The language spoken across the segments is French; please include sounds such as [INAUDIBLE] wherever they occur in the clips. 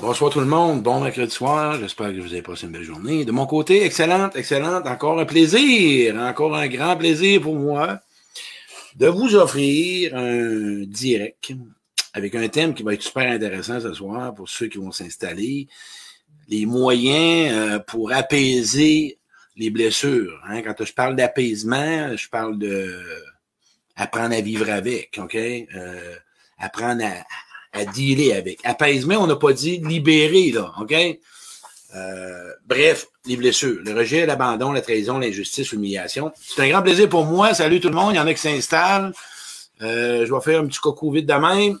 Bonsoir tout le monde, bon mercredi soir, j'espère que vous avez passé une belle journée. De mon côté, excellente, excellente, encore un plaisir, encore un grand plaisir pour moi de vous offrir un direct avec un thème qui va être super intéressant ce soir pour ceux qui vont s'installer. Les moyens euh, pour apaiser les blessures. Hein. Quand je parle d'apaisement, je parle de apprendre à vivre avec, OK? Euh, apprendre à, à dealer avec. Apaisement, on n'a pas dit libérer, là, OK? Euh, bref, les blessures, le rejet, l'abandon, la trahison, l'injustice, l'humiliation. C'est un grand plaisir pour moi. Salut tout le monde. Il y en a qui s'installent. Euh, je vais faire un petit coco vite de même.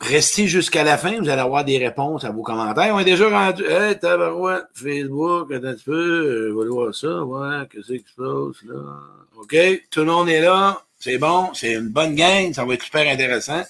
Restez jusqu'à la fin, vous allez avoir des réponses à vos commentaires. On est déjà rendu. Hey, tabarouette, Facebook, un petit peu, euh, va voir ça, ouais, qu'est-ce qui se passe là? OK, tout le monde est là. C'est bon, c'est une bonne gang, ça va être super intéressant.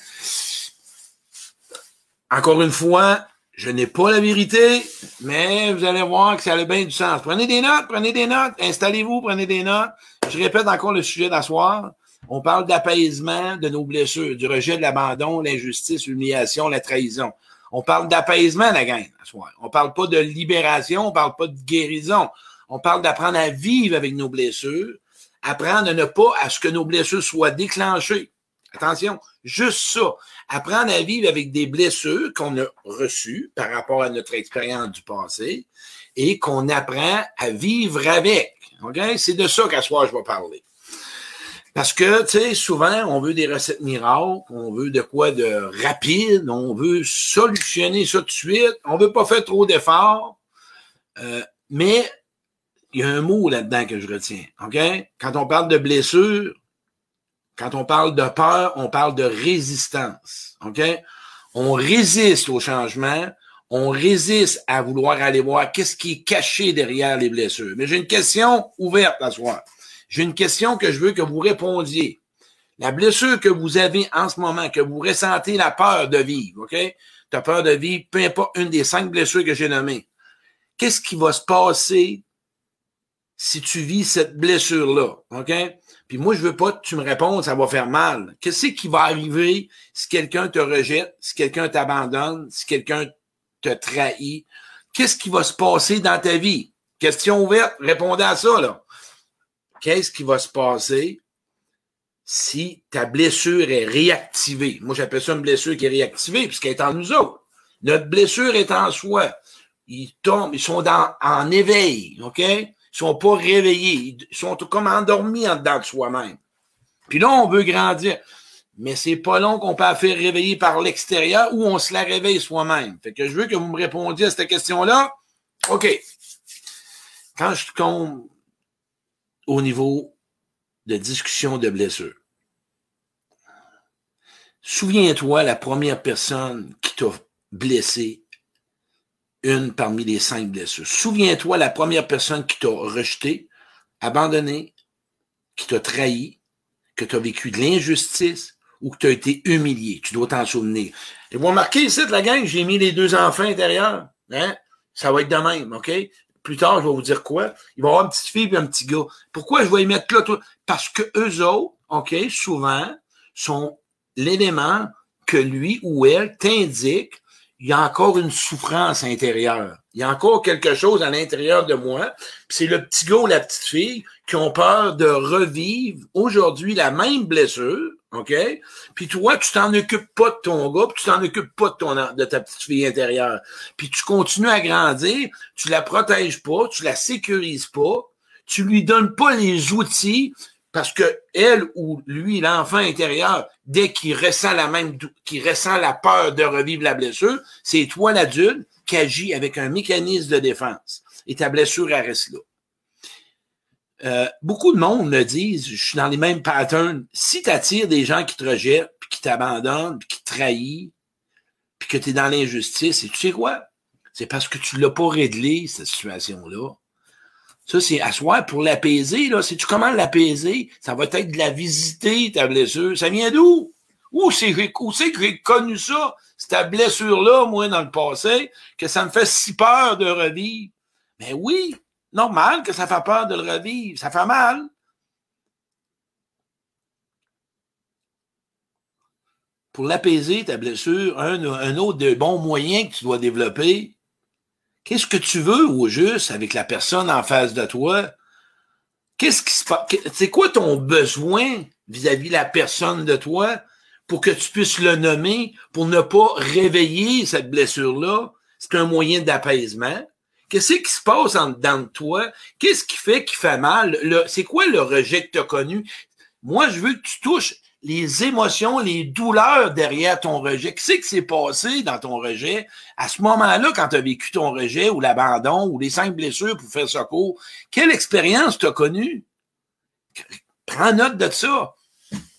Encore une fois, je n'ai pas la vérité, mais vous allez voir que ça a bien du sens. Prenez des notes, prenez des notes, installez-vous, prenez des notes. Je répète encore le sujet d'asseoir. On parle d'apaisement de nos blessures, du rejet de l'abandon, l'injustice, l'humiliation, la trahison. On parle d'apaisement, la gang, soir. On parle pas de libération, on parle pas de guérison. On parle d'apprendre à vivre avec nos blessures, apprendre à ne pas à ce que nos blessures soient déclenchées. Attention, juste ça. Apprendre à vivre avec des blessures qu'on a reçues par rapport à notre expérience du passé et qu'on apprend à vivre avec. OK? C'est de ça qu'à soir je vais parler. Parce que, tu sais, souvent, on veut des recettes miracles, on veut de quoi de rapide, on veut solutionner ça tout de suite, on veut pas faire trop d'efforts. Euh, mais il y a un mot là-dedans que je retiens. OK? Quand on parle de blessure, quand on parle de peur, on parle de résistance. OK? On résiste au changement, on résiste à vouloir aller voir qu'est-ce qui est caché derrière les blessures. Mais j'ai une question ouverte à soir. J'ai une question que je veux que vous répondiez. La blessure que vous avez en ce moment, que vous ressentez la peur de vivre, OK? Tu peur de vivre, peu importe une des cinq blessures que j'ai nommées. Qu'est-ce qui va se passer si tu vis cette blessure-là, OK? Puis moi, je veux pas que tu me répondes, ça va faire mal. Qu'est-ce qui va arriver si quelqu'un te rejette, si quelqu'un t'abandonne, si quelqu'un te trahit? Qu'est-ce qui va se passer dans ta vie? Question ouverte, répondez à ça, là qu'est-ce qui va se passer si ta blessure est réactivée? Moi, j'appelle ça une blessure qui est réactivée puisqu'elle est en nous autres. Notre blessure est en soi. Ils tombent, ils sont dans, en éveil, OK? Sont pas réveillés. Ils sont comme endormis en dedans de soi-même. Puis là, on veut grandir. Mais c'est pas long qu'on peut la faire réveiller par l'extérieur ou on se la réveille soi-même. Fait que je veux que vous me répondiez à cette question-là. OK. Quand je tombe au niveau de discussion de blessure. Souviens-toi la première personne qui t'a blessé, une parmi les cinq blessures. Souviens-toi la première personne qui t'a rejeté, abandonné, qui t'a trahi, que tu as vécu de l'injustice ou que tu as été humilié. Tu dois t'en souvenir. Et vous remarquez ici, la gang, j'ai mis les deux enfants intérieurs. Hein? Ça va être de même, OK? plus tard, je vais vous dire quoi. Il va y avoir une petite fille et un petit gars. Pourquoi je vais y mettre là? Parce que eux autres, OK, souvent, sont l'élément que lui ou elle t'indique il y a encore une souffrance intérieure. Il y a encore quelque chose à l'intérieur de moi. C'est le petit gars ou la petite fille qui ont peur de revivre aujourd'hui la même blessure, OK? Puis toi, tu t'en occupes pas de ton gars, puis tu t'en occupes pas de, de ta petite fille intérieure. Puis tu continues à grandir, tu la protèges pas, tu la sécurises pas, tu lui donnes pas les outils parce que elle ou lui, l'enfant intérieur, dès qu'il ressent la même, qu'il ressent la peur de revivre la blessure, c'est toi l'adulte qui agit avec un mécanisme de défense. Et ta blessure, elle reste là. Euh, beaucoup de monde le disent, je suis dans les mêmes patterns. Si tu attires des gens qui te rejettent, puis qui t'abandonnent, puis qui trahissent, puis que tu es dans l'injustice, et tu sais quoi? C'est parce que tu l'as pas réglé, cette situation-là. Ça, c'est asseoir pour l'apaiser. Là, tu comment l'apaiser, ça va être de la visiter, ta blessure. Ça vient d'où? Où c'est, que j'ai connu ça, cette blessure-là, moi, dans le passé, que ça me fait si peur de revivre? Mais oui, normal que ça fait peur de le revivre. Ça fait mal. pour l'apaiser, ta blessure, un, un autre de bons moyens que tu dois développer, qu'est-ce que tu veux au juste avec la personne en face de toi? Qu'est-ce qui se passe? C'est quoi ton besoin vis-à-vis de la personne de toi pour que tu puisses le nommer, pour ne pas réveiller cette blessure-là? C'est un moyen d'apaisement. Qu'est-ce qui se passe en dedans de toi? Qu'est-ce qui fait qu'il fait mal? C'est quoi le rejet que tu as connu? Moi, je veux que tu touches les émotions, les douleurs derrière ton rejet. Qu'est-ce qui s'est passé dans ton rejet? À ce moment-là quand tu as vécu ton rejet ou l'abandon ou les cinq blessures pour faire secours? Quelle expérience tu as connue? Prends note de ça.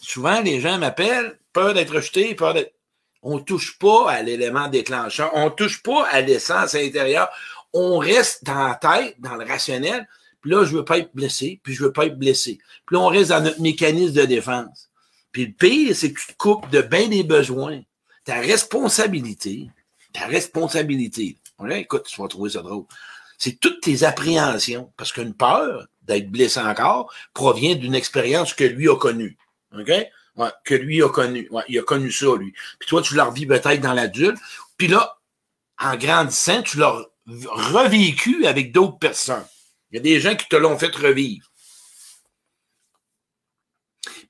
Souvent, les gens m'appellent, peur d'être rejeté, peur d'être... On touche pas à l'élément déclencheur, on touche pas à l'essence intérieure. On reste dans la tête, dans le rationnel, puis là, je veux pas être blessé, puis je veux pas être blessé. Puis là, on reste dans notre mécanisme de défense. Puis le pire, c'est que tu te coupes de bien des besoins. Ta responsabilité, ta responsabilité, écoute, tu vas trouver ça drôle, c'est toutes tes appréhensions. Parce qu'une peur d'être blessé encore provient d'une expérience que lui a connue. OK? Ouais, que lui a connu. Ouais, il a connu ça, lui. Puis toi, tu l'as revis peut-être dans l'adulte. Puis là, en grandissant, tu l'as revécu avec d'autres personnes. Il y a des gens qui te l'ont fait revivre.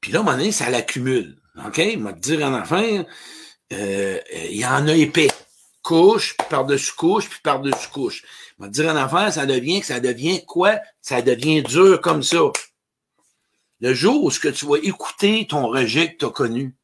Puis là, à un moment donné, ça l'accumule. OK? Il te dire en enfin, euh, il y en a épais. Couche, puis par-dessus couche, puis par-dessus couche. Il te dire en affaire, ça devient que ça devient quoi? Ça devient dur comme ça. Le jour où ce que tu vas écouter ton rejet que tu as connu,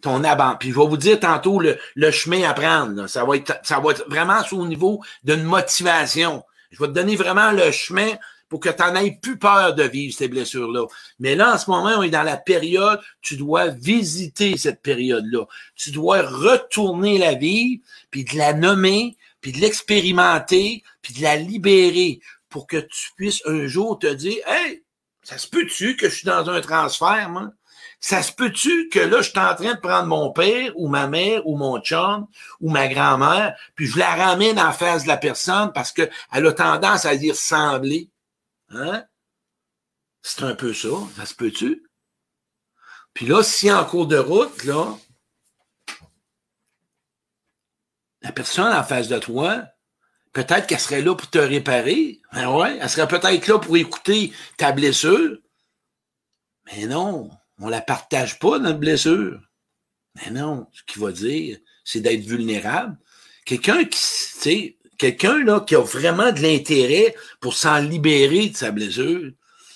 ton abandon. Puis je vais vous dire tantôt le, le chemin à prendre. Ça, va être, ça va être vraiment au niveau d'une motivation. Je vais te donner vraiment le chemin pour que tu n'en aies plus peur de vivre ces blessures-là. Mais là, en ce moment, on est dans la période, tu dois visiter cette période-là. Tu dois retourner la vie, puis de la nommer, puis de l'expérimenter, puis de la libérer pour que tu puisses un jour te dire, hey, ça se peut-tu que je suis dans un transfert? Ça se peut-tu que là, je suis en train de prendre mon père ou ma mère ou mon chum ou ma grand-mère, puis je la ramène en face de la personne parce qu'elle a tendance à dire ressembler? Hein? C'est un peu ça, ça se peut-tu? Puis là, si en cours de route, là, la personne en face de toi, peut-être qu'elle serait là pour te réparer. Ben ouais, elle serait peut-être là pour écouter ta blessure. Mais non, on la partage pas, notre blessure. Mais non, ce qu'il va dire, c'est d'être vulnérable. Quelqu'un qui, tu sais, quelqu'un là qui a vraiment de l'intérêt pour s'en libérer de sa blessure,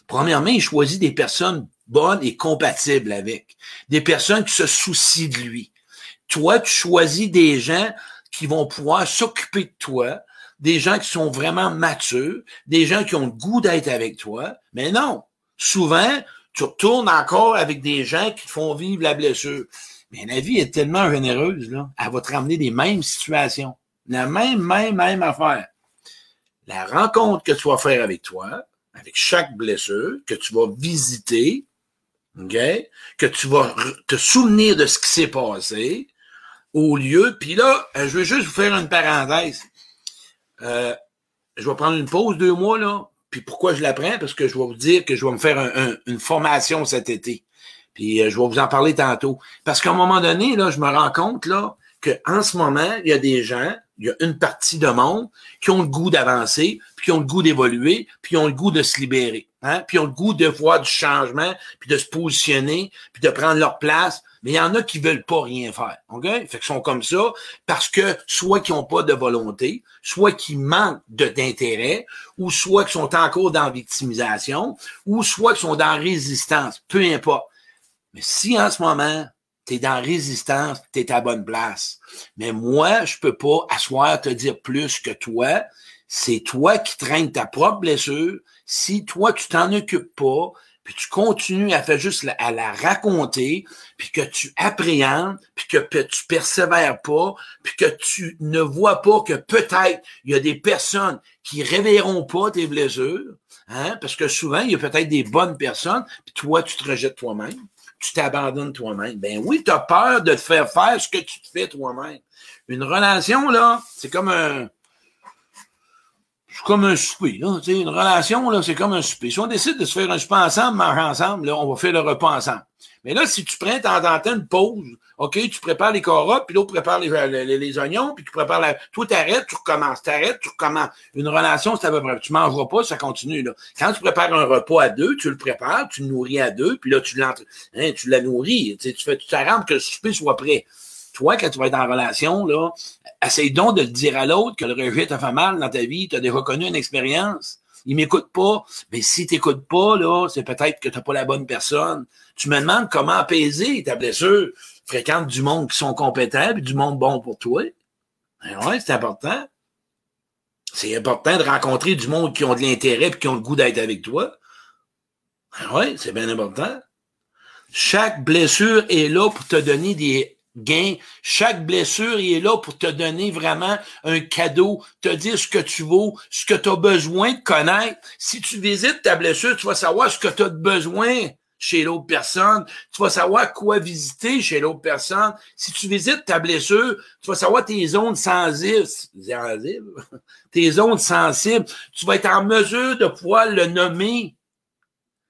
premièrement, il choisit des personnes bonnes et compatibles avec, des personnes qui se soucient de lui. Toi, tu choisis des gens qui vont pouvoir s'occuper de toi, des gens qui sont vraiment matures, des gens qui ont le goût d'être avec toi. Mais non, souvent, tu retournes encore avec des gens qui te font vivre la blessure. Mais la vie est tellement généreuse, là, elle va te ramener des mêmes situations. La même, même, même affaire. La rencontre que tu vas faire avec toi, avec chaque blessure, que tu vas visiter, OK? Que tu vas te souvenir de ce qui s'est passé au lieu. Puis là, euh, je vais juste vous faire une parenthèse. Euh, je vais prendre une pause deux mois, là. Puis pourquoi je la prends? Parce que je vais vous dire que je vais me faire une formation cet été. Puis euh, je vais vous en parler tantôt. Parce qu'à un moment donné, là, je me rends compte là, qu'en ce moment, il y a des gens il y a une partie de monde qui ont le goût d'avancer, puis qui ont le goût d'évoluer, puis qui ont le goût de se libérer, hein? puis qui ont le goût de voir du changement, puis de se positionner, puis de prendre leur place. Mais il y en a qui veulent pas rien faire, ok? Fait qu'ils sont comme ça parce que soit qu'ils ont pas de volonté, soit qu'ils manquent d'intérêt, ou soit qu'ils sont encore dans victimisation, ou soit qu'ils sont dans résistance, peu importe. Mais si en ce moment tu es dans résistance, tu es à bonne place. Mais moi, je peux pas asseoir te dire plus que toi. C'est toi qui traînes ta propre blessure. Si toi, tu t'en occupes pas, puis tu continues à faire juste à la raconter, puis que tu appréhendes, puis que tu persévères pas, puis que tu ne vois pas que peut-être il y a des personnes qui réveilleront pas tes blessures, hein, parce que souvent, il y a peut-être des bonnes personnes, puis toi, tu te rejettes toi-même tu t'abandonnes toi-même. Ben oui, tu as peur de te faire faire ce que tu te fais toi-même. Une relation, là, c'est comme un. C'est comme un souper. Là, une relation, là, c'est comme un souper. Si on décide de se faire un souper ensemble, manger ensemble, là, on va faire le repas ensemble. Mais là, si tu prends temps en temps une pause, OK, tu prépares les carottes, puis l'autre prépare les, les, les, oignons, puis tu prépares la... Toi, t'arrêtes, tu recommences, t'arrêtes, tu recommences. Une relation, c'est à peu près... Tu mangeras pas, ça continue, là. Quand tu prépares un repas à deux, tu le prépares, tu le nourris à deux, puis là, tu l'entres... Hein, tu la nourris. Tu fais... Tu t'arranges que le souper soit prêt. Toi, quand tu vas être en relation, là, essaye donc de le dire à l'autre que le rejet t'a fait mal dans ta vie, tu as déjà connu une expérience il m'écoute pas. Mais si t'écoutes pas, là, c'est peut-être que t'as pas la bonne personne. Tu me demandes comment apaiser ta blessure. Fréquente du monde qui sont compétents, puis du monde bon pour toi. Ben ouais, c'est important. C'est important de rencontrer du monde qui ont de l'intérêt et qui ont le goût d'être avec toi. Ben ouais, c'est bien important. Chaque blessure est là pour te donner des gain. Chaque blessure, il est là pour te donner vraiment un cadeau, te dire ce que tu vaux, ce que tu as besoin de connaître. Si tu visites ta blessure, tu vas savoir ce que tu as besoin chez l'autre personne. Tu vas savoir quoi visiter chez l'autre personne. Si tu visites ta blessure, tu vas savoir tes zones sensibles, [LAUGHS] tes zones sensibles. Tu vas être en mesure de pouvoir le nommer.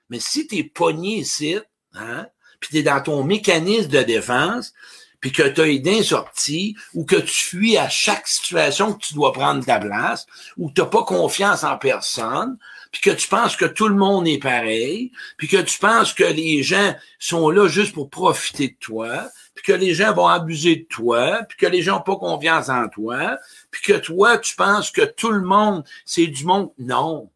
Mais si tu es pogné ici, hein, puis tu es dans ton mécanisme de défense, puis que tu as une sortie ou que tu fuis à chaque situation que tu dois prendre ta place, ou que tu n'as pas confiance en personne, puis que tu penses que tout le monde est pareil, puis que tu penses que les gens sont là juste pour profiter de toi, puis que les gens vont abuser de toi, puis que les gens n'ont pas confiance en toi, puis que toi, tu penses que tout le monde, c'est du monde. Non,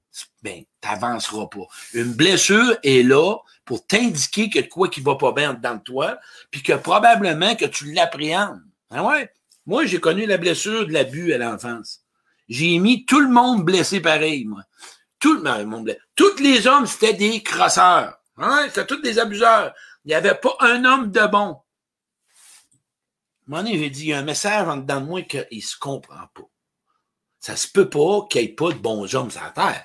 ben, t'avanceras pas. Une blessure est là pour t'indiquer que quoi qui va pas bien dans toi, puis que probablement que tu l'appréhendes. Ah ouais? Moi, j'ai connu la blessure de l'abus à l'enfance. J'ai mis tout le monde blessé pareil, moi. Tout le monde. Tous les hommes, c'était des crosseurs. Hein? C'était tous des abuseurs. Il n'y avait pas un homme de bon. Moi, j'ai dit, il y a un message en dedans de moi qu'il se comprend pas. Ça se peut pas qu'il n'y ait pas de bons hommes sur la terre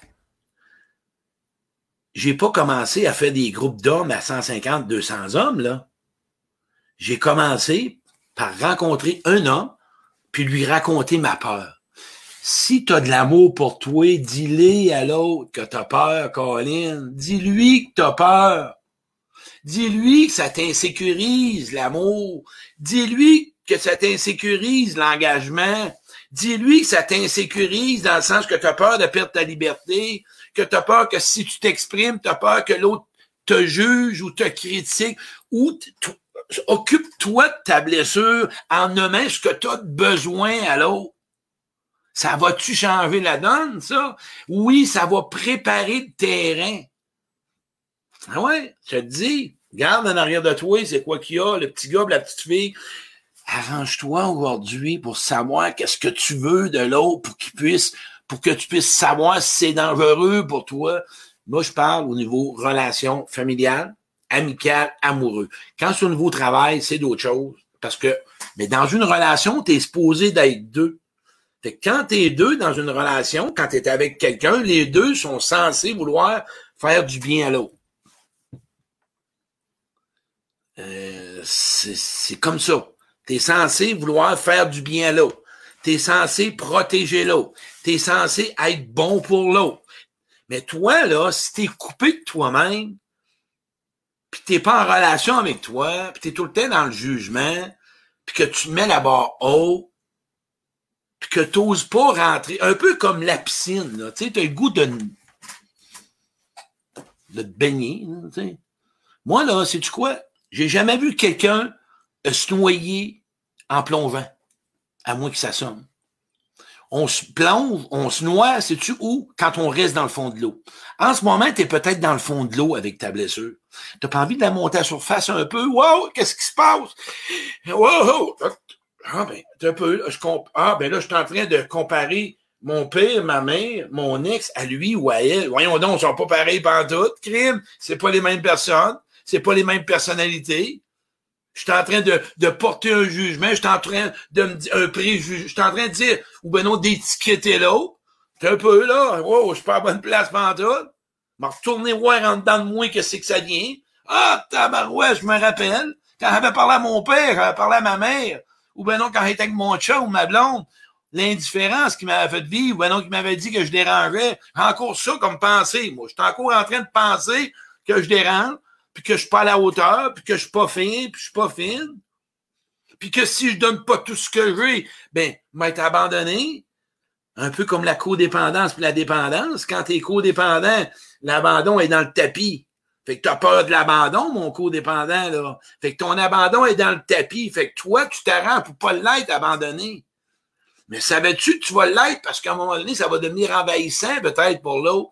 j'ai pas commencé à faire des groupes d'hommes à 150, 200 hommes, là. J'ai commencé par rencontrer un homme, puis lui raconter ma peur. Si tu as de l'amour pour toi, dis-le à l'autre que tu as peur, Colin. Dis-lui que tu peur. Dis-lui que ça t'insécurise l'amour. Dis-lui que ça t'insécurise l'engagement. Dis-lui que ça t'insécurise dans le sens que tu peur de perdre ta liberté que tu as peur que si tu t'exprimes, tu as peur que l'autre te juge ou te critique, ou occupe-toi de ta blessure en nommant ce que tu as besoin à l'autre. Ça va-tu changer la donne, ça? Oui, ça va préparer le terrain. Ah ouais, je te dis, garde en arrière de toi, c'est quoi qu'il y a, le petit gars, la petite fille. Arrange-toi aujourd'hui pour savoir qu'est-ce que tu veux de l'autre pour qu'il puisse pour que tu puisses savoir si c'est dangereux pour toi. Moi, je parle au niveau relation familiale, amicale, amoureux. Quand c'est au niveau travail, c'est d'autres choses. Parce que, mais dans une relation, tu es supposé d'être deux. Fait que quand tu es deux dans une relation, quand tu es avec quelqu'un, les deux sont censés vouloir faire du bien à l'autre. Euh, c'est comme ça. Tu es censé vouloir faire du bien à l'autre. Tu es censé protéger l'autre tu es censé être bon pour l'autre. Mais toi, là, si tu coupé de toi-même, puis tu pas en relation avec toi, puis tu es tout le temps dans le jugement, puis que tu mets la barre haut, puis que tu n'oses pas rentrer, un peu comme la piscine, là, tu sais, as le goût de, de te baigner. Moi, là, sais-tu quoi? J'ai jamais vu quelqu'un se noyer en plongeant, à moins que ça sonne on se plonge, on se noie, sais-tu où? Quand on reste dans le fond de l'eau. En ce moment, tu es peut-être dans le fond de l'eau avec ta blessure. Tu pas envie de la monter à surface un peu? Wow, qu'est-ce qui se passe? Wow! Ah ben, un peu, je ah ben là, je suis en train de comparer mon père, ma mère, mon ex à lui ou à elle. Voyons donc, ils sont pas pareils tout. Crime, c'est pas les mêmes personnes, c'est pas les mêmes personnalités. Je suis en train de, de porter un jugement, je suis en train de me dire un préjugé, je suis en train de dire, ou ben non, d'étiqueter l'autre. T'es un peu là, wow, je suis pas à bonne place tout. M'a retourné voir en dedans de moi que c'est que ça vient. Ah, tabarouette, je me rappelle. Quand j'avais parlé à mon père, j'avais parlé à ma mère, ou ben non, quand j'étais avec mon chat ou ma blonde, l'indifférence qui m'avait fait vivre, ben non, qui m'avait dit que je dérangeais. Encore ça comme pensée. Moi, je suis encore en train de penser que je dérange, puis que je suis pas à la hauteur, puis que je suis pas fin, puis je suis pas fine. Puis que si je donne pas tout ce que j'ai, ben, m'être abandonné. Un peu comme la codépendance puis la dépendance. Quand t'es codépendant, l'abandon est dans le tapis. Fait que t'as peur de l'abandon, mon codépendant, là. Fait que ton abandon est dans le tapis. Fait que toi, tu t'arranges pour pas l'être abandonné. Mais savais-tu que tu vas l'être? Parce qu'à un moment donné, ça va devenir envahissant peut-être pour l'autre.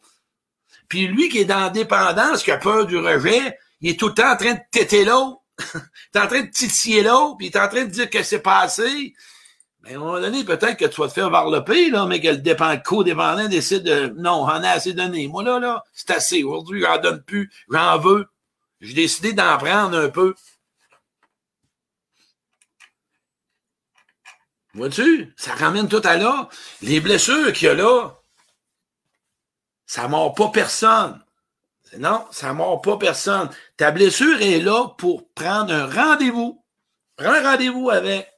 Puis lui qui est dans la dépendance, qui a peur du rejet, il est tout le temps en train de téter l'autre. [LAUGHS] il est en train de titiller l'autre, puis il est en train de dire que c'est passé. Mais à un moment donné, peut-être que tu vas te faire varloper, là, mais que le dépend, co-dépendant décide de, non, j'en ai assez donné. Moi, là, là, c'est assez. Aujourd'hui, j'en donne plus. J'en veux. J'ai décidé d'en prendre un peu. Vois-tu? Ça ramène tout à là. Les blessures qu'il y a là, ça mord pas personne. Non, ça mord pas personne. Ta blessure est là pour prendre un rendez-vous. Prends un rendez-vous avec.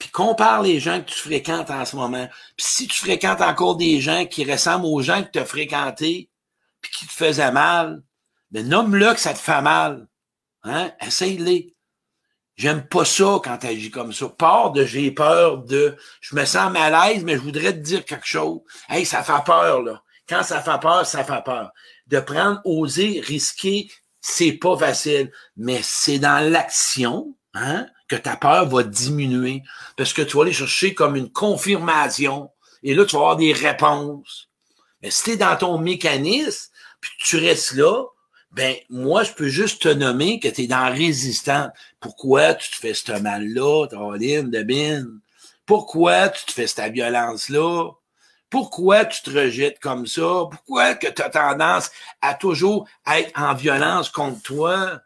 Puis compare les gens que tu fréquentes en ce moment. Puis si tu fréquentes encore des gens qui ressemblent aux gens que tu as fréquentés, puis qui te faisaient mal, ben nomme-le que ça te fait mal. Hein? Essaye-les. J'aime pas ça quand tu agis comme ça. Peur de j'ai peur de je me sens mal à l'aise, mais je voudrais te dire quelque chose. Hey, ça fait peur, là. Quand ça fait peur, ça fait peur de prendre, oser, risquer, c'est pas facile. Mais c'est dans l'action, hein, que ta peur va diminuer. Parce que tu vas aller chercher comme une confirmation. Et là, tu vas avoir des réponses. Mais si tu es dans ton mécanisme, puis tu restes là, ben moi, je peux juste te nommer que tu es dans résistant. Pourquoi tu te fais ce mal-là, Caroline, de Pourquoi tu te fais cette violence-là? Pourquoi tu te rejettes comme ça? Pourquoi que tu as tendance à toujours être en violence contre toi?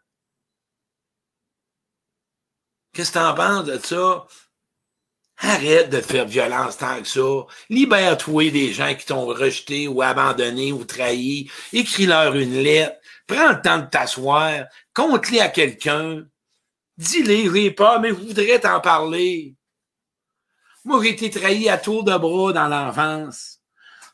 Qu'est-ce que tu en penses de ça? Arrête de faire violence tant que ça. Libère-toi des gens qui t'ont rejeté ou abandonné ou trahi. Écris-leur une lettre. Prends le temps de t'asseoir. Compte-les à quelqu'un. Dis-les, j'ai pas, mais je voudrais t'en parler. Moi, j'ai été trahi à tour de bras dans l'enfance.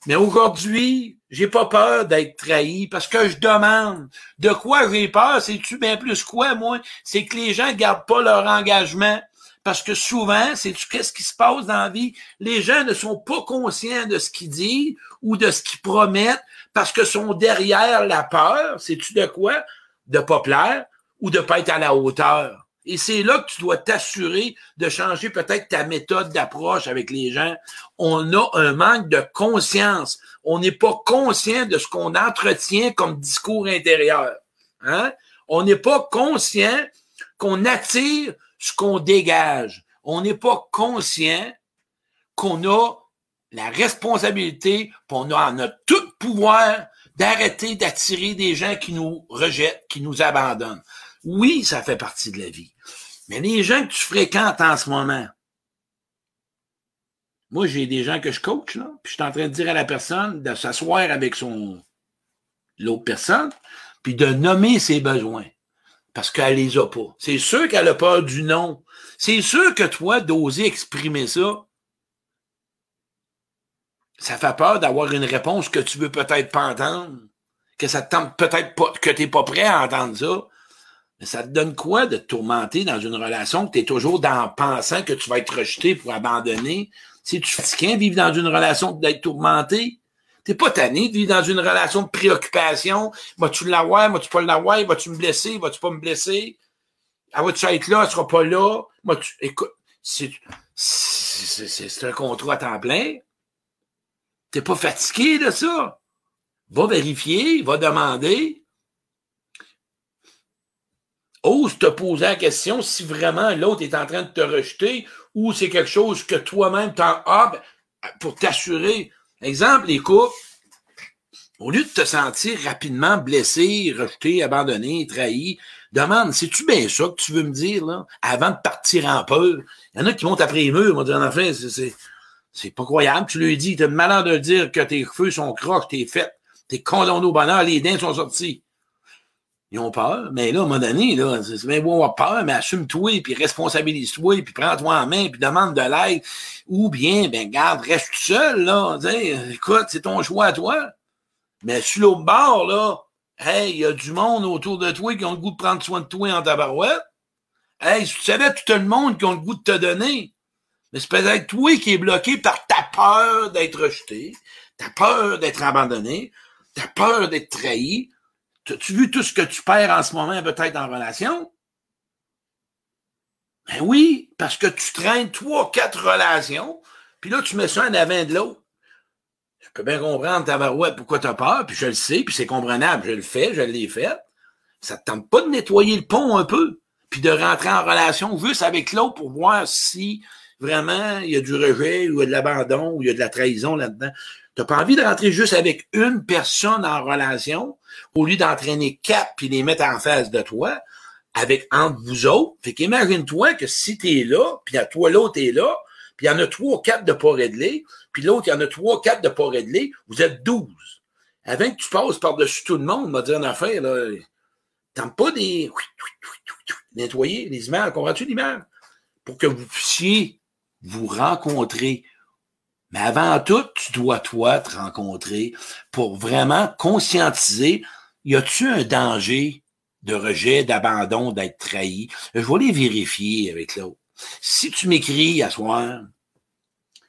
Mais aujourd'hui, j'ai pas peur d'être trahi parce que je demande. De quoi j'ai peur? C'est-tu bien plus quoi, moi? C'est que les gens gardent pas leur engagement. Parce que souvent, c'est qu'est-ce qui se passe dans la vie? Les gens ne sont pas conscients de ce qu'ils disent ou de ce qu'ils promettent parce que sont derrière la peur. C'est-tu de quoi? De pas plaire ou de pas être à la hauteur. Et c'est là que tu dois t'assurer de changer peut-être ta méthode d'approche avec les gens. On a un manque de conscience. On n'est pas conscient de ce qu'on entretient comme discours intérieur. Hein? On n'est pas conscient qu'on attire ce qu'on dégage. On n'est pas conscient qu'on a la responsabilité, on a notre tout pouvoir d'arrêter d'attirer des gens qui nous rejettent, qui nous abandonnent. Oui, ça fait partie de la vie. Mais les gens que tu fréquentes en ce moment, moi, j'ai des gens que je coach, là, puis je suis en train de dire à la personne de s'asseoir avec son l'autre personne, puis de nommer ses besoins. Parce qu'elle les a pas. C'est sûr qu'elle a peur du non. C'est sûr que toi, d'oser exprimer ça, ça fait peur d'avoir une réponse que tu veux peut-être pas entendre, que ça te tente peut-être pas, que tu n'es pas prêt à entendre ça. Ça te donne quoi de te tourmenter dans une relation que tu es toujours dans pensant que tu vas être rejeté pour abandonner? Si tu fatigué de vivre dans une relation d'être tourmenté, t'es pas tanné de vivre dans une relation de préoccupation. Vas-tu l'avoir? Vas-tu pas l'avoir? Vas-tu me blesser? Vas-tu pas me blesser? Ah, vas-tu être là? Elle sera pas là? Tu, écoute, c'est, c'est un contrat à temps plein. T'es pas fatigué de ça? Va vérifier, va demander ose te poser la question si vraiment l'autre est en train de te rejeter ou c'est quelque chose que toi-même t'en as pour t'assurer. Exemple, les couples, au lieu de te sentir rapidement blessé, rejeté, abandonné, trahi, demande, c'est-tu bien ça que tu veux me dire, là, avant de partir en peur? Il y en a qui montent après les murs, vont dire, en enfin, c'est, c'est pas croyable. Tu lui dis, t'as malheur de dire que tes feux sont croches, t'es fait, t'es condamné au bonheur, les dents sont sortis. Ils ont peur. Mais là, à un moment donné, là, c'est bien beau avoir peur, mais assume-toi, puis responsabilise-toi, puis prends-toi en main, puis demande de l'aide. Ou bien, ben, garde, reste seul, là. Écoute, c'est ton choix à toi. Mais sur l'autre bord, là, hey, il y a du monde autour de toi qui ont le goût de prendre soin de toi en tabarouette. Hey, tu savais tout le monde qui ont le goût de te donner. Mais c'est peut-être toi qui es bloqué par ta peur d'être rejeté, ta peur d'être abandonné, ta peur d'être trahi, As-tu vu tout ce que tu perds en ce moment peut-être en relation? Ben oui, parce que tu traînes trois, quatre relations, puis là, tu mets ça en avant de l'autre. Je peux bien comprendre, ta barouette, pourquoi tu as peur, puis je le sais, puis c'est comprenable, je le fais, je l'ai fait. Ça te tente pas de nettoyer le pont un peu, puis de rentrer en relation juste avec l'autre pour voir si vraiment il y a du rejet ou il y a de l'abandon ou il y a de la trahison là-dedans. Tu n'as pas envie de rentrer juste avec une personne en relation au lieu d'entraîner quatre puis les mettre en face de toi avec entre vous autres. Fait qu'imagine-toi que si tu es là, puis à toi l'autre est là, puis il y en a trois ou quatre de pas réglés, puis l'autre, il y en a trois ou quatre de pas réglés, vous êtes douze. Avant que tu passes par-dessus tout le monde, m'a dit une affaire, là, t'aimes pas des nettoyer les images, comprends-tu l'image? Pour que vous puissiez vous rencontrer, mais avant tout, tu dois, toi, te rencontrer pour vraiment conscientiser, y a-tu un danger de rejet, d'abandon, d'être trahi? Je vais les vérifier avec l'autre. Si tu m'écris à soir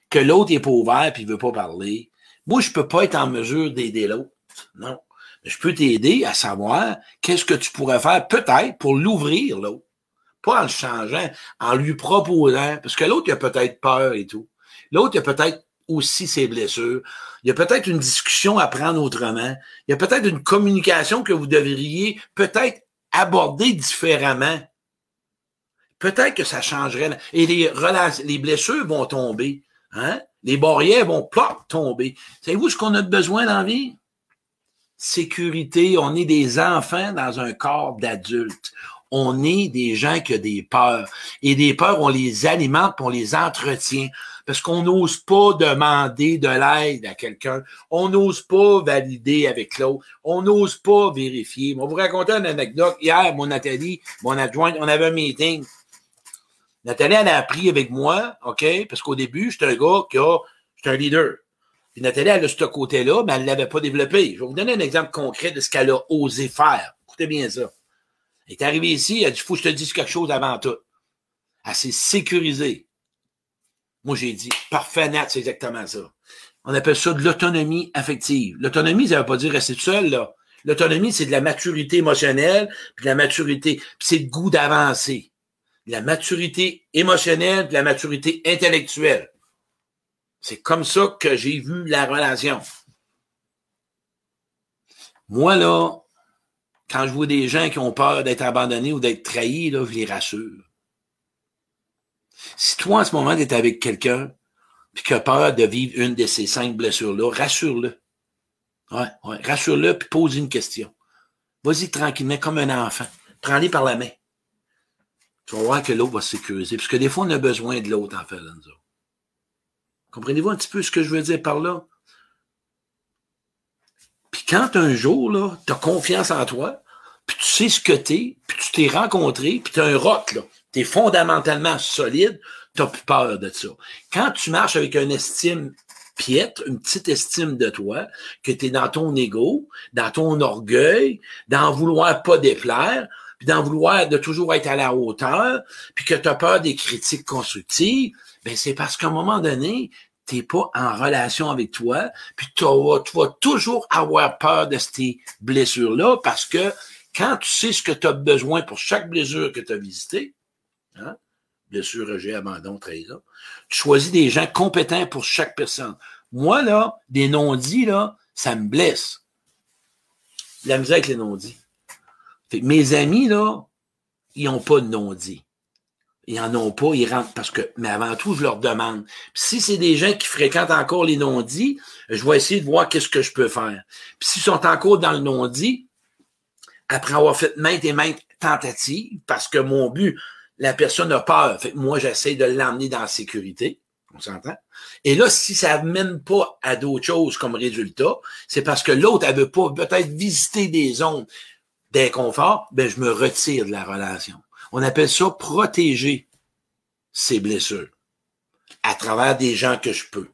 que l'autre est pas ouvert et il veut pas parler, moi, je peux pas être en mesure d'aider l'autre. Non. Je peux t'aider à savoir qu'est-ce que tu pourrais faire peut-être pour l'ouvrir, l'autre. Pas en le changeant, en lui proposant, parce que l'autre, il a peut-être peur et tout. L'autre, il a peut-être aussi ses blessures. Il y a peut-être une discussion à prendre autrement. Il y a peut-être une communication que vous devriez peut-être aborder différemment. Peut-être que ça changerait. Et les, les blessures vont tomber. Hein? Les barrières vont pas tomber. Savez-vous ce qu'on a besoin dans la vie? Sécurité. On est des enfants dans un corps d'adultes on est des gens qui ont des peurs. Et des peurs, on les alimente, on les entretient. Parce qu'on n'ose pas demander de l'aide à quelqu'un. On n'ose pas valider avec l'autre. On n'ose pas vérifier. On vous raconter une anecdote. Hier, mon Nathalie, mon adjointe, on avait un meeting. Nathalie, elle a appris avec moi, OK? Parce qu'au début, j'étais un gars qui a, j'étais un leader. Puis Nathalie, elle a ce côté-là, mais elle ne l'avait pas développé. Je vais vous donner un exemple concret de ce qu'elle a osé faire. Écoutez bien ça. Elle est arrivée ici, elle a dit, faut que je te dise quelque chose avant tout. Elle s'est sécurisée. Moi, j'ai dit, parfait, Nat, c'est exactement ça. On appelle ça de l'autonomie affective. L'autonomie, ça ne veut pas dire rester seul, là. L'autonomie, c'est de la maturité émotionnelle, puis de la maturité, puis c'est le goût d'avancer. La maturité émotionnelle, puis la maturité intellectuelle. C'est comme ça que j'ai vu la relation. Moi, là, quand je vois des gens qui ont peur d'être abandonnés ou d'être trahis, là, je les rassure. Si toi, en ce moment, tu es avec quelqu'un, puis qui a peur de vivre une de ces cinq blessures-là, rassure-le. Ouais, ouais, rassure-le, puis pose une question. Vas-y tranquillement, comme un enfant. Prends-les par la main. Tu vas voir que l'autre va se sécuriser. Parce que des fois, on a besoin de l'autre, en fait, Lorenzo. Comprenez-vous un petit peu ce que je veux dire par là? Quand un jour, tu as confiance en toi, puis tu sais ce que t'es, puis tu t'es rencontré, puis tu un roc, là tu es fondamentalement solide, tu plus peur de ça. Quand tu marches avec une estime piètre, une petite estime de toi, que tu dans ton ego, dans ton orgueil, d'en vouloir pas déplaire, puis d'en vouloir de toujours être à la hauteur, puis que tu peur des critiques constructives, ben c'est parce qu'à un moment donné, t'es pas en relation avec toi, puis tu vas toujours avoir peur de ces blessures-là, parce que quand tu sais ce que tu as besoin pour chaque blessure que tu as visitée, Hein? Blessure, rejet, abandon, trahison. Tu choisis des gens compétents pour chaque personne. Moi, là, des non-dits, là, ça me blesse. La misère avec les non-dits. Mes amis, là, ils n'ont pas de non-dits. Ils en ont pas, ils rentrent parce que, mais avant tout, je leur demande. si c'est des gens qui fréquentent encore les non-dits, je vais essayer de voir qu'est-ce que je peux faire. Puis s'ils sont encore dans le non-dit, après avoir fait maintes et maintes tentatives, parce que mon but, la personne a peur. Moi, j'essaie de l'emmener dans la sécurité. On s'entend? Et là, si ça ne mène pas à d'autres choses comme résultat, c'est parce que l'autre, elle veut pas peut-être visiter des zones d'inconfort, ben, je me retire de la relation. On appelle ça protéger ses blessures à travers des gens que je peux.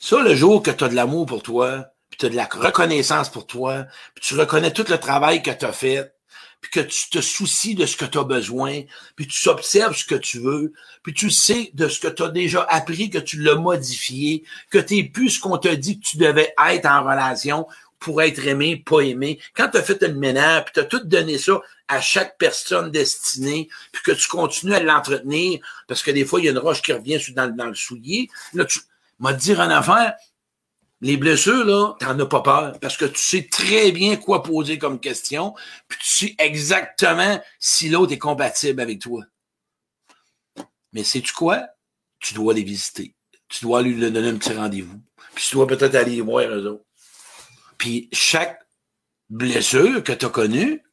Ça, le jour que tu as de l'amour pour toi, puis tu as de la reconnaissance pour toi, puis tu reconnais tout le travail que tu as fait, puis que tu te soucies de ce que tu as besoin, puis tu observes ce que tu veux, puis tu sais de ce que tu as déjà appris, que tu l'as modifié, que tu n'es plus ce qu'on t'a dit que tu devais être en relation pour être aimé, pas aimé. Quand tu as fait une ménage, puis tu as tout donné ça à chaque personne destinée, puis que tu continues à l'entretenir, parce que des fois, il y a une roche qui revient dans, le soulier, là, tu m'as dire en affaire, les blessures, là, t'en as pas peur parce que tu sais très bien quoi poser comme question, puis tu sais exactement si l'autre est compatible avec toi. Mais sais-tu quoi? Tu dois les visiter. Tu dois lui donner un petit rendez-vous. Puis tu dois peut-être aller voir eux autres. Puis chaque blessure que tu as connue,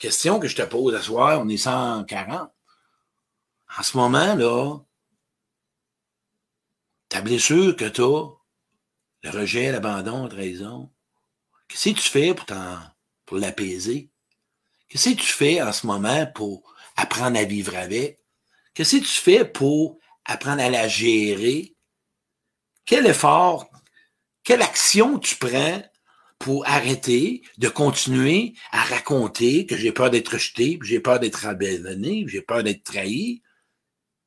question que je te pose à soir, on est 140. En ce moment, là, ta blessure que tu le rejet, l'abandon, la trahison. Qu'est-ce que tu fais pour, pour l'apaiser? Qu'est-ce que tu fais en ce moment pour apprendre à vivre avec? Qu'est-ce que tu fais pour apprendre à la gérer? Quel effort, quelle action tu prends pour arrêter de continuer à raconter que j'ai peur d'être rejeté, j'ai peur d'être abandonné, j'ai peur d'être trahi?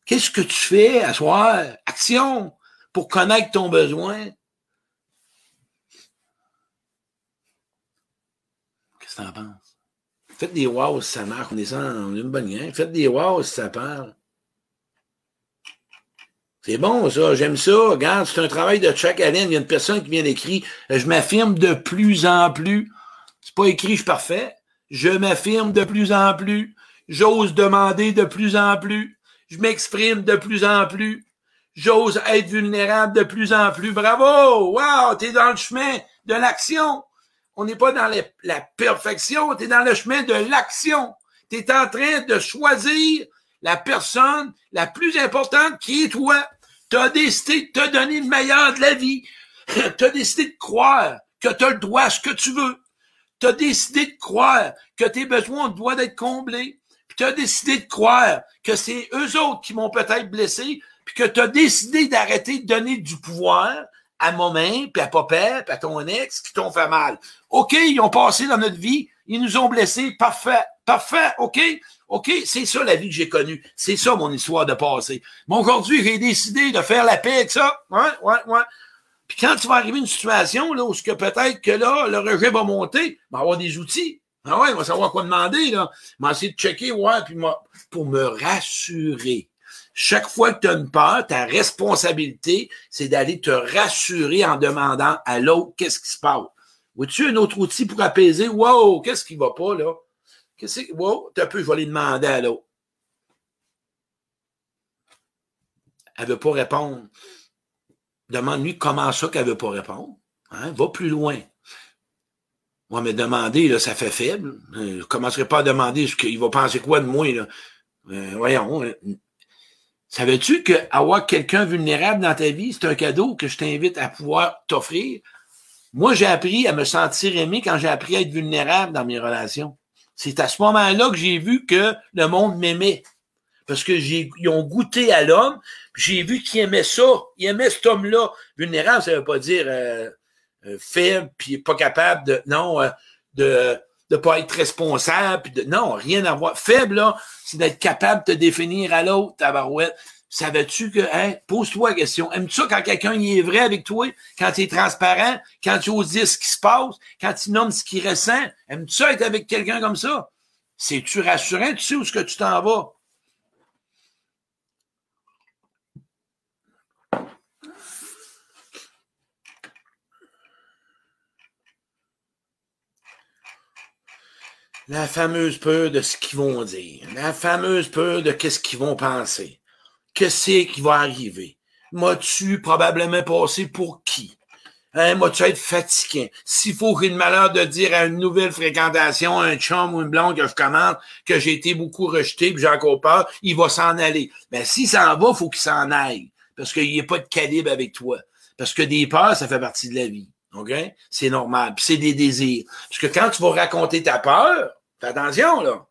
Qu'est-ce que tu fais à soi? Action pour connaître ton besoin. Qu'est-ce que t'en penses? Faites des wow si ça marche. On est, on une bonne gang. Faites des wow si ça parle. C'est bon, ça. J'aime ça. Regarde, c'est un travail de Chuck Allen. Il y a une personne qui vient d'écrire Je m'affirme de plus en plus. C'est pas écrit, je suis parfait. Je m'affirme de plus en plus. J'ose demander de plus en plus. Je m'exprime de plus en plus. J'ose être vulnérable de plus en plus. Bravo! Wow! T'es dans le chemin de l'action. On n'est pas dans la perfection, tu es dans le chemin de l'action. Tu es en train de choisir la personne la plus importante qui est toi. Tu as décidé de te donner le meilleur de la vie. [LAUGHS] tu as décidé de croire que tu as le droit à ce que tu veux. Tu as décidé de croire que tes besoins doivent être comblés. Puis tu as décidé de croire que c'est eux autres qui m'ont peut-être blessé, puis que tu as décidé d'arrêter de donner du pouvoir à maman, puis à papa, puis à ton ex qui t'ont fait mal. OK, ils ont passé dans notre vie, ils nous ont blessés, parfait, parfait, OK, OK, c'est ça la vie que j'ai connue. C'est ça mon histoire de passé. Mais aujourd'hui, j'ai décidé de faire la paix avec ça. Ouais, ouais, ouais. Puis quand tu vas arriver une situation là, où ce que peut-être que là, le rejet va monter, va avoir des outils. Ah ouais, il va savoir quoi demander, là. Il essayer de checker, ouais, puis pour me rassurer. Chaque fois que tu as une peur, ta responsabilité, c'est d'aller te rassurer en demandant à l'autre qu'est-ce qui se passe. Vois-tu un autre outil pour apaiser? Wow, qu'est-ce qui va pas, là? Qu'est-ce que, wow, tu peu, je vais aller demander à l'autre. Elle veut pas répondre. Demande-lui comment ça qu'elle veut pas répondre. Hein? Va plus loin. Moi, mais demander, là, ça fait faible. Euh, je commencerai pas à demander ce qu'il va penser quoi de moi, là. Euh, voyons. Euh, Savais-tu que avoir quelqu'un vulnérable dans ta vie, c'est un cadeau que je t'invite à pouvoir t'offrir? Moi, j'ai appris à me sentir aimé quand j'ai appris à être vulnérable dans mes relations. C'est à ce moment-là que j'ai vu que le monde m'aimait. Parce que j'ai, ils ont goûté à l'homme, j'ai vu qu'ils aimaient ça. Ils aimaient cet homme-là. Vulnérable, ça veut pas dire euh, euh, faible, puis pas capable de. Non, euh, de de pas être responsable, de, non, rien à voir. Faible, là, c'est d'être capable de te définir à l'autre, tabarouette. Savais-tu que, hein, pose-toi la question. Aimes-tu ça quand quelqu'un y est vrai avec toi, quand tu es transparent, quand tu oses dire ce qui se passe, quand tu nommes ce qu'il ressent? Aimes-tu ça être avec quelqu'un comme ça? C'est-tu rassurant? Tu sais où est-ce que tu t'en vas? La fameuse peur de ce qu'ils vont dire. La fameuse peur de qu'est-ce qu'ils vont penser. Qu'est-ce qui va arriver? M'as-tu probablement passé pour qui? Hein, m'as-tu être fatigué? S'il faut ait le malheur de dire à une nouvelle fréquentation, un chum ou une blonde que je commande, que j'ai été beaucoup rejeté, puis j'ai encore peur, il va s'en aller. Ben, s'il s'en va, faut qu'il s'en aille. Parce qu'il n'y a pas de calibre avec toi. Parce que des peurs, ça fait partie de la vie. OK? C'est normal. Puis c'est des désirs. Parce que quand tu vas raconter ta peur, Fais attention, là.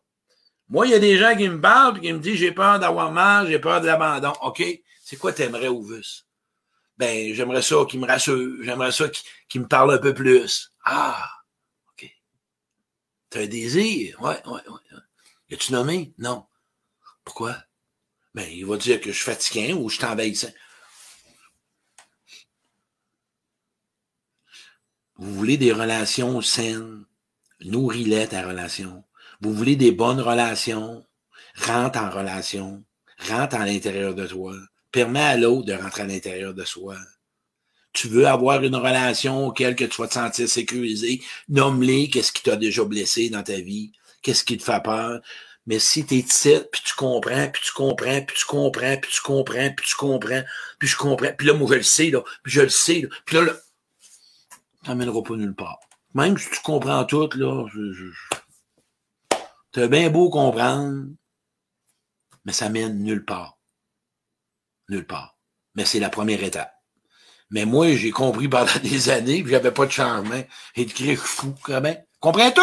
Moi, il y a des gens qui me parlent et qui me disent j'ai peur d'avoir mal, j'ai peur de l'abandon. OK, c'est quoi t'aimerais, Ouvus? Ben, j'aimerais ça qu'il me rassure, j'aimerais ça qu'il me parle un peu plus. Ah, OK. T'as un désir? Ouais, ouais, ouais. As-tu nommé? Non. Pourquoi? Ben, il va dire que je suis fatigué ou je t'envahissant. Vous voulez des relations saines? Nourris-les ta relation. Vous voulez des bonnes relations? Rentre en relation. Rentre à l'intérieur de toi. Permets à l'autre de rentrer à l'intérieur de soi. Tu veux avoir une relation auquel que tu vas te sentir sécurisé. Nomme-les qu'est-ce qui t'a déjà blessé dans ta vie. Qu'est-ce qui te fait peur. Mais si t'es titre, puis tu comprends, puis tu comprends, puis tu comprends, puis tu comprends, puis tu comprends, puis je comprends, puis là, moi, je le sais, là, puis je le sais, là, puis là, là t'emmèneras pas nulle part. Même si tu comprends tout, là, je, t'as bien beau comprendre, mais ça mène nulle part. Nulle part. Mais c'est la première étape. Mais moi, j'ai compris pendant [LAUGHS] des années, puis j'avais pas de changement. Et de fou, quand même. Comprends tout!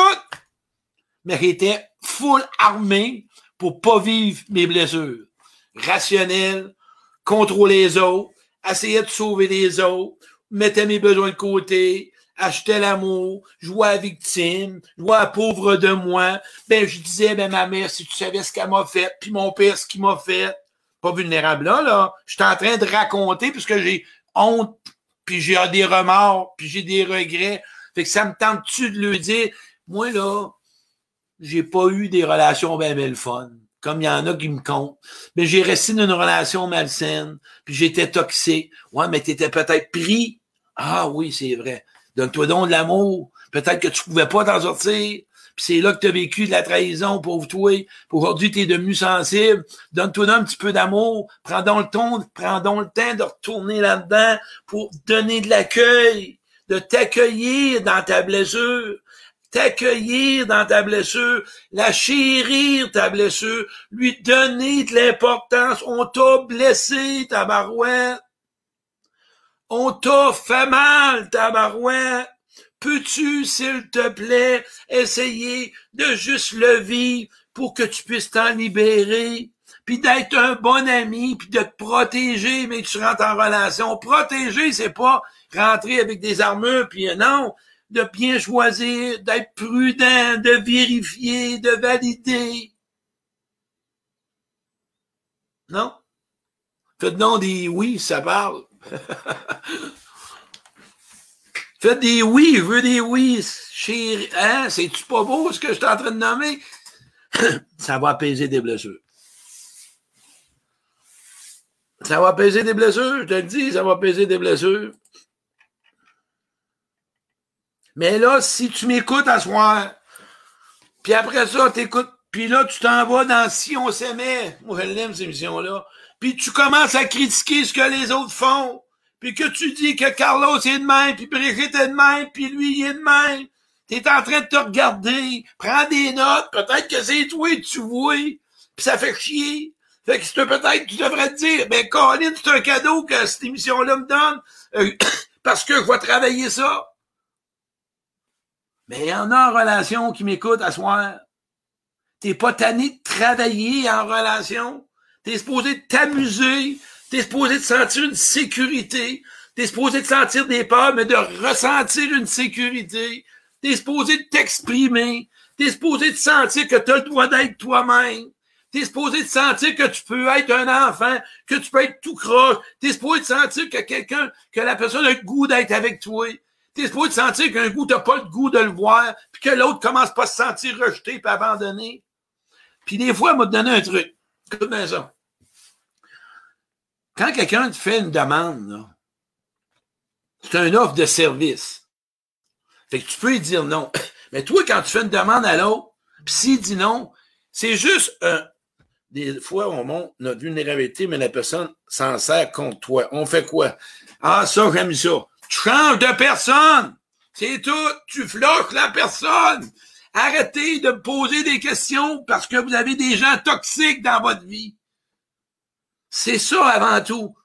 Mais j'étais full armé pour pas vivre mes blessures. Rationnel, contrôler les autres, essayer de sauver les autres, mettre mes besoins de côté, acheter l'amour, jouer à victime, jouer à pauvre de moi. Ben, je disais, ben, ma mère, si tu savais ce qu'elle m'a fait, puis mon père, ce qu'il m'a fait. Pas vulnérable là, là. Je suis en train de raconter puisque j'ai honte, puis j'ai des remords, puis j'ai des regrets. Fait que ça me tente-tu de le dire? Moi, là, j'ai pas eu des relations bien belles fun. Comme il y en a qui me comptent. Mais j'ai resté dans une relation malsaine, puis j'étais toxique. Ouais, mais t'étais peut-être pris. Ah oui, c'est vrai. Donne-toi donc de l'amour. Peut-être que tu pouvais pas t'en sortir. Puis c'est là que tu as vécu de la trahison, pauvre toi. Aujourd'hui, tu es devenu sensible. Donne-toi un petit peu d'amour. Prends donc le temps, prends donc le temps de retourner là-dedans pour donner de l'accueil, de t'accueillir dans ta blessure t'accueillir dans ta blessure, la chérir ta blessure, lui donner de l'importance. On t'a blessé, ta barouette. On t'a fait mal, ta barouette. Peux-tu, s'il te plaît, essayer de juste le vivre pour que tu puisses t'en libérer? puis d'être un bon ami, puis de te protéger, mais tu rentres en relation. Protéger, c'est pas rentrer avec des armures, puis non, de bien choisir, d'être prudent, de vérifier, de valider. Non? Faites donc des oui, ça parle. Faites des oui, je veux des oui, chérie. Hein? C'est-tu pas beau ce que je suis en train de nommer? [CLEARS THROAT] ça va apaiser des blessures. Ça va apaiser des blessures, je te le dis, ça va apaiser des blessures. Mais là, si tu m'écoutes à soir, puis après ça, t'écoutes, puis là, tu t'en vas dans Si on s'aimait, moi je l'aime cette émission-là, puis tu commences à critiquer ce que les autres font, puis que tu dis que Carlos est de même, puis Brigitte est de même, puis lui est de même, t'es en train de te regarder, prends des notes, peut-être que c'est toi que tu vois, puis ça fait chier. Fait que peut-être tu devrais te dire, ben Colin, c'est un cadeau que cette émission-là me donne, euh, [CLEARS THROAT] parce que je vais travailler ça. Mais il y en a en relation qui m'écoutent à soir. T'es pas tanné de travailler en relation. T'es supposé t'amuser. T'es supposé te sentir une sécurité. T'es supposé te sentir des peurs, mais de ressentir une sécurité. T'es supposé de t'exprimer. T'es supposé te sentir que t'as le droit d'être toi-même. T'es supposé te sentir que tu peux être un enfant, que tu peux être tout croche. T'es supposé te sentir que quelqu'un, que la personne a le goût d'être avec toi. T'es supposé te sentir qu'un goût, t'as pas le goût de le voir, puis que l'autre commence pas à se sentir rejeté puis abandonné. Puis des fois, elle m'a donné un truc. Écoute bien ça. Quand quelqu'un te fait une demande, c'est une offre de service. Fait que tu peux lui dire non. [COUGHS] Mais toi, quand tu fais une demande à l'autre, puis s'il dit non, c'est juste un. Des fois, on montre notre vulnérabilité, mais la personne s'en sert contre toi. On fait quoi? Ah, ça, j'aime ça. Tu changes de personne. C'est tout. Tu floches la personne. Arrêtez de me poser des questions parce que vous avez des gens toxiques dans votre vie. C'est ça avant tout.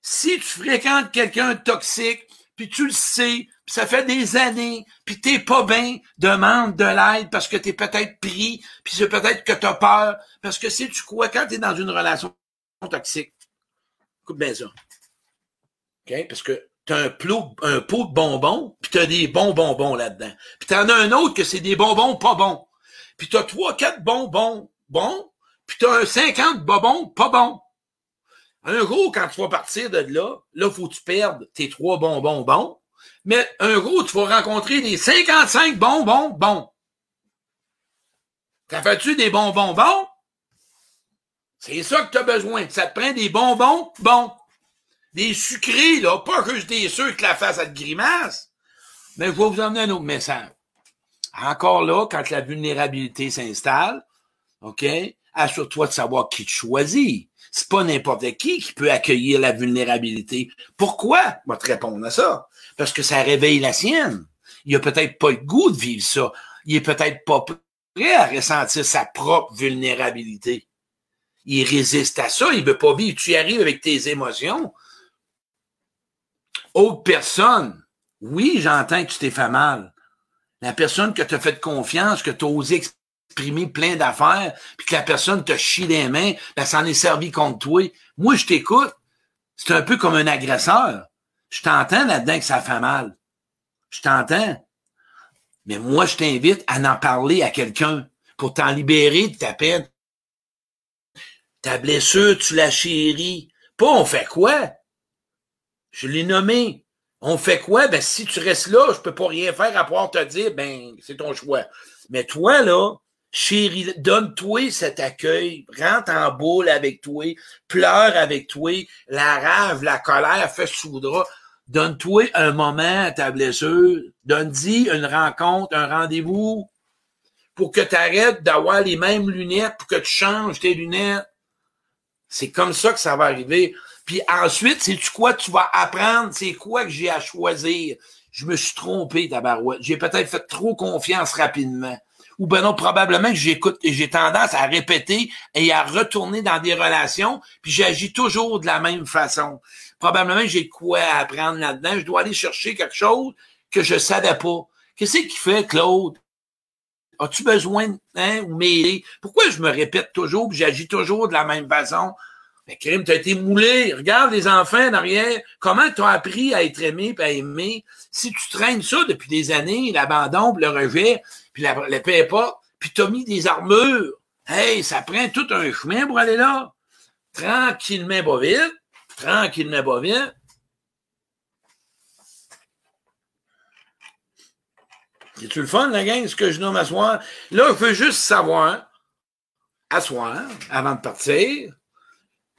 Si tu fréquentes quelqu'un toxique, puis tu le sais, puis ça fait des années, puis t'es pas bien, demande de l'aide parce que t'es peut-être pris, puis c'est peut-être que t'as peur, parce que si tu quoi, quand t'es dans une relation toxique, écoute bien ça. OK? Parce que t'as un, un pot de bonbons, puis t'as des bons bonbons là-dedans. Puis t'en as un autre que c'est des bonbons pas bons. Puis t'as trois, quatre bonbons bons, puis t'as un cinquante bonbons pas bons. Un gros, quand tu vas partir de là, là, faut que tu perdes tes trois bonbons bons. Mais un gros, tu vas rencontrer des 55 bonbons bons. T'as fait-tu des bonbons bons? C'est ça que tu as besoin. Ça te prend des bonbons bons. Des sucrés, là. Pas que je des que la face à te grimace. Mais je vais vous emmener un autre message. Encore là, quand la vulnérabilité s'installe, OK, assure-toi de savoir qui te choisit. C'est pas n'importe qui qui peut accueillir la vulnérabilité. Pourquoi? Je vais te répondre à ça. Parce que ça réveille la sienne. Il a peut-être pas le goût de vivre ça. Il est peut-être pas prêt à ressentir sa propre vulnérabilité. Il résiste à ça. Il veut pas vivre. Tu y arrives avec tes émotions. Autre personne. Oui, j'entends que tu t'es fait mal. La personne que tu as fait confiance, que tu as osé exprimer plein d'affaires, puis que la personne te chie les mains, ben, ça en est servi contre toi. Moi, je t'écoute. C'est un peu comme un agresseur. Je t'entends là-dedans que ça fait mal. Je t'entends. Mais moi, je t'invite à en parler à quelqu'un pour t'en libérer de ta peine. Ta blessure, tu la chéris. Pas on fait quoi? Je l'ai nommé. On fait quoi? Ben, si tu restes là, je peux pas rien faire à pouvoir te dire, ben, c'est ton choix. Mais toi, là, chérie, donne-toi cet accueil, rentre en boule avec toi, pleure avec toi, la rave, la colère, fais soudra. Donne-toi un moment à ta blessure. Donne-y une rencontre, un rendez-vous pour que tu arrêtes d'avoir les mêmes lunettes, pour que tu changes tes lunettes. C'est comme ça que ça va arriver. Puis ensuite, c'est tu quoi? Tu vas apprendre, c'est quoi que j'ai à choisir? Je me suis trompé, tabarouette. J'ai peut-être fait trop confiance rapidement. Ou ben non, probablement que j'écoute et j'ai tendance à répéter et à retourner dans des relations, puis j'agis toujours de la même façon. Probablement que j'ai quoi apprendre là-dedans. Je dois aller chercher quelque chose que je savais pas. Qu'est-ce qui fait, Claude? As-tu besoin, hein, ou m'aider? Pourquoi je me répète toujours, puis j'agis toujours de la même façon? Mais crime, t'as été moulé. Regarde les enfants derrière. Comment t'as appris à être aimé et à aimer? Si tu traînes ça depuis des années, l'abandon, le rejet, puis le paix pas, puis t'as mis des armures. Hey, ça prend tout un chemin pour aller là. Tranquillement, pas vite. Tranquillement, pas vite. C'est-tu le fun, la gang, ce que je nomme à soir? Là, je veux juste savoir, à soir, avant de partir,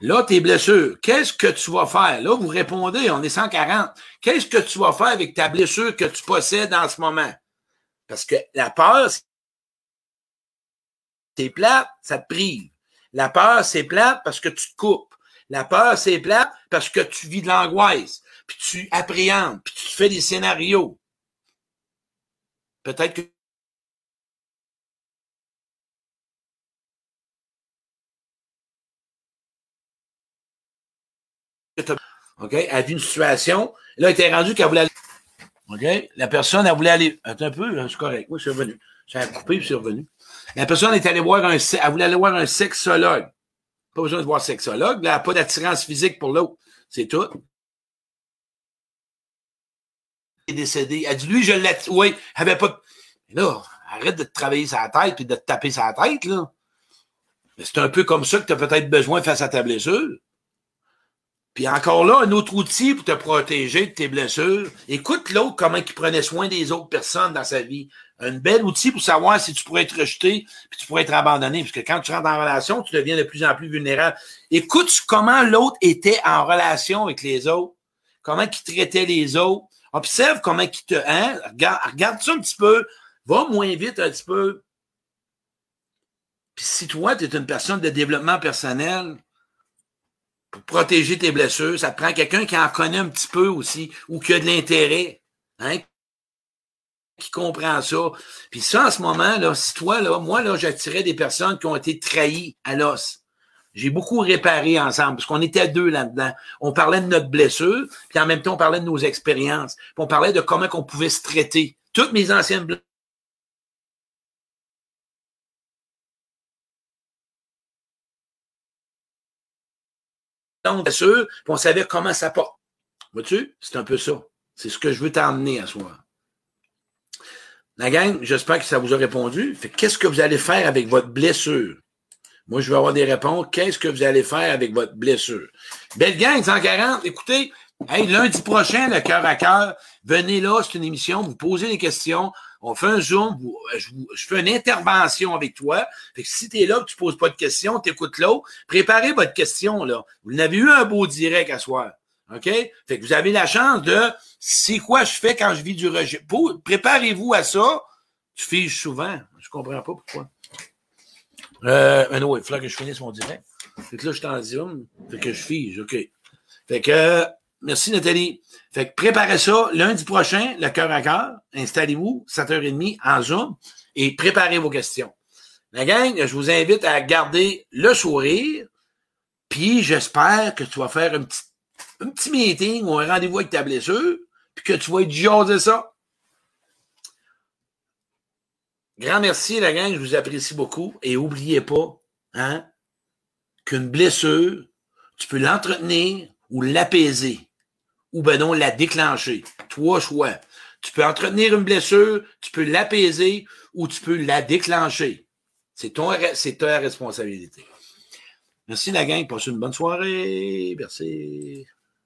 Là, tes blessures, qu'est-ce que tu vas faire? Là, vous répondez, on est 140. Qu'est-ce que tu vas faire avec ta blessure que tu possèdes en ce moment? Parce que la peur, c'est plate, ça te prive. La peur, c'est plate parce que tu coupes. La peur, c'est plate parce que tu vis de l'angoisse, puis tu appréhendes, puis tu fais des scénarios. Peut-être que OK? Elle a vu une situation. Là, elle était rendue qu'elle voulait aller. OK? La personne, elle voulait aller. Attends un peu, c'est correct. Oui, c'est revenu. Ça a coupé, puis c'est revenu. La personne est allée voir un, elle voulait aller voir un sexologue. Pas besoin de voir un sexologue. Là, elle n'a pas d'attirance physique pour l'autre. C'est tout. Elle est décédée. Elle dit, lui, je l'ai, oui, elle avait pas, là, arrête de te travailler sa tête puis de te taper sa tête, là. C'est un peu comme ça que tu as peut-être besoin face à ta blessure. Puis encore là, un autre outil pour te protéger de tes blessures. Écoute l'autre comment il prenait soin des autres personnes dans sa vie. Un bel outil pour savoir si tu pourrais être rejeté, puis tu pourrais être abandonné. Parce que quand tu rentres en relation, tu deviens de plus en plus vulnérable. Écoute comment l'autre était en relation avec les autres. Comment il traitait les autres. Observe comment il te... Hein? Regarde, regarde un petit peu. Va moins vite un petit peu. Puis si toi, tu es une personne de développement personnel, pour protéger tes blessures, ça te prend quelqu'un qui en connaît un petit peu aussi, ou qui a de l'intérêt, hein, qui comprend ça. Puis ça, en ce moment, là, si toi, moi, là, j'attirais des personnes qui ont été trahies à l'os. J'ai beaucoup réparé ensemble, parce qu'on était deux là-dedans. On parlait de notre blessure, puis en même temps, on parlait de nos expériences. Puis on parlait de comment on pouvait se traiter. Toutes mes anciennes blessures, blessures, puis on savait comment ça porte. Vois-tu? C'est un peu ça. C'est ce que je veux t'emmener à soi. La gang, j'espère que ça vous a répondu. Qu'est-ce que vous allez faire avec votre blessure? Moi, je vais avoir des réponses. Qu'est-ce que vous allez faire avec votre blessure? Belle gang, 140. Écoutez, lundi prochain, le cœur à cœur, venez là, c'est une émission, vous posez des questions. On fait un zoom, je, fais une intervention avec toi. Fait que si tu es là, que tu poses pas de questions, tu écoutes l'autre, préparez votre question, là. Vous n'avez eu un beau direct à soir. OK? Fait que vous avez la chance de c'est quoi je fais quand je vis du rejet? Préparez-vous à ça. Tu figes souvent. Je comprends pas pourquoi. Euh, mais non, il faudra que je finisse mon direct. Fait que là, je suis en zoom. Fait que je fige, OK. Fait que, merci Nathalie. Fait que préparez ça lundi prochain, le cœur à cœur. Installez-vous, 7h30 en zoom et préparez vos questions. La gang, je vous invite à garder le sourire. Puis j'espère que tu vas faire un petit, meeting ou un rendez-vous avec ta blessure, puis que tu vas être jaser ça. Grand merci, la gang, je vous apprécie beaucoup. Et oubliez pas, hein, qu'une blessure, tu peux l'entretenir ou l'apaiser. Ou ben non, la déclencher. Trois choix. Tu peux entretenir une blessure, tu peux l'apaiser ou tu peux la déclencher. C'est ton, c'est ta responsabilité. Merci la gang, passez une bonne soirée. Merci.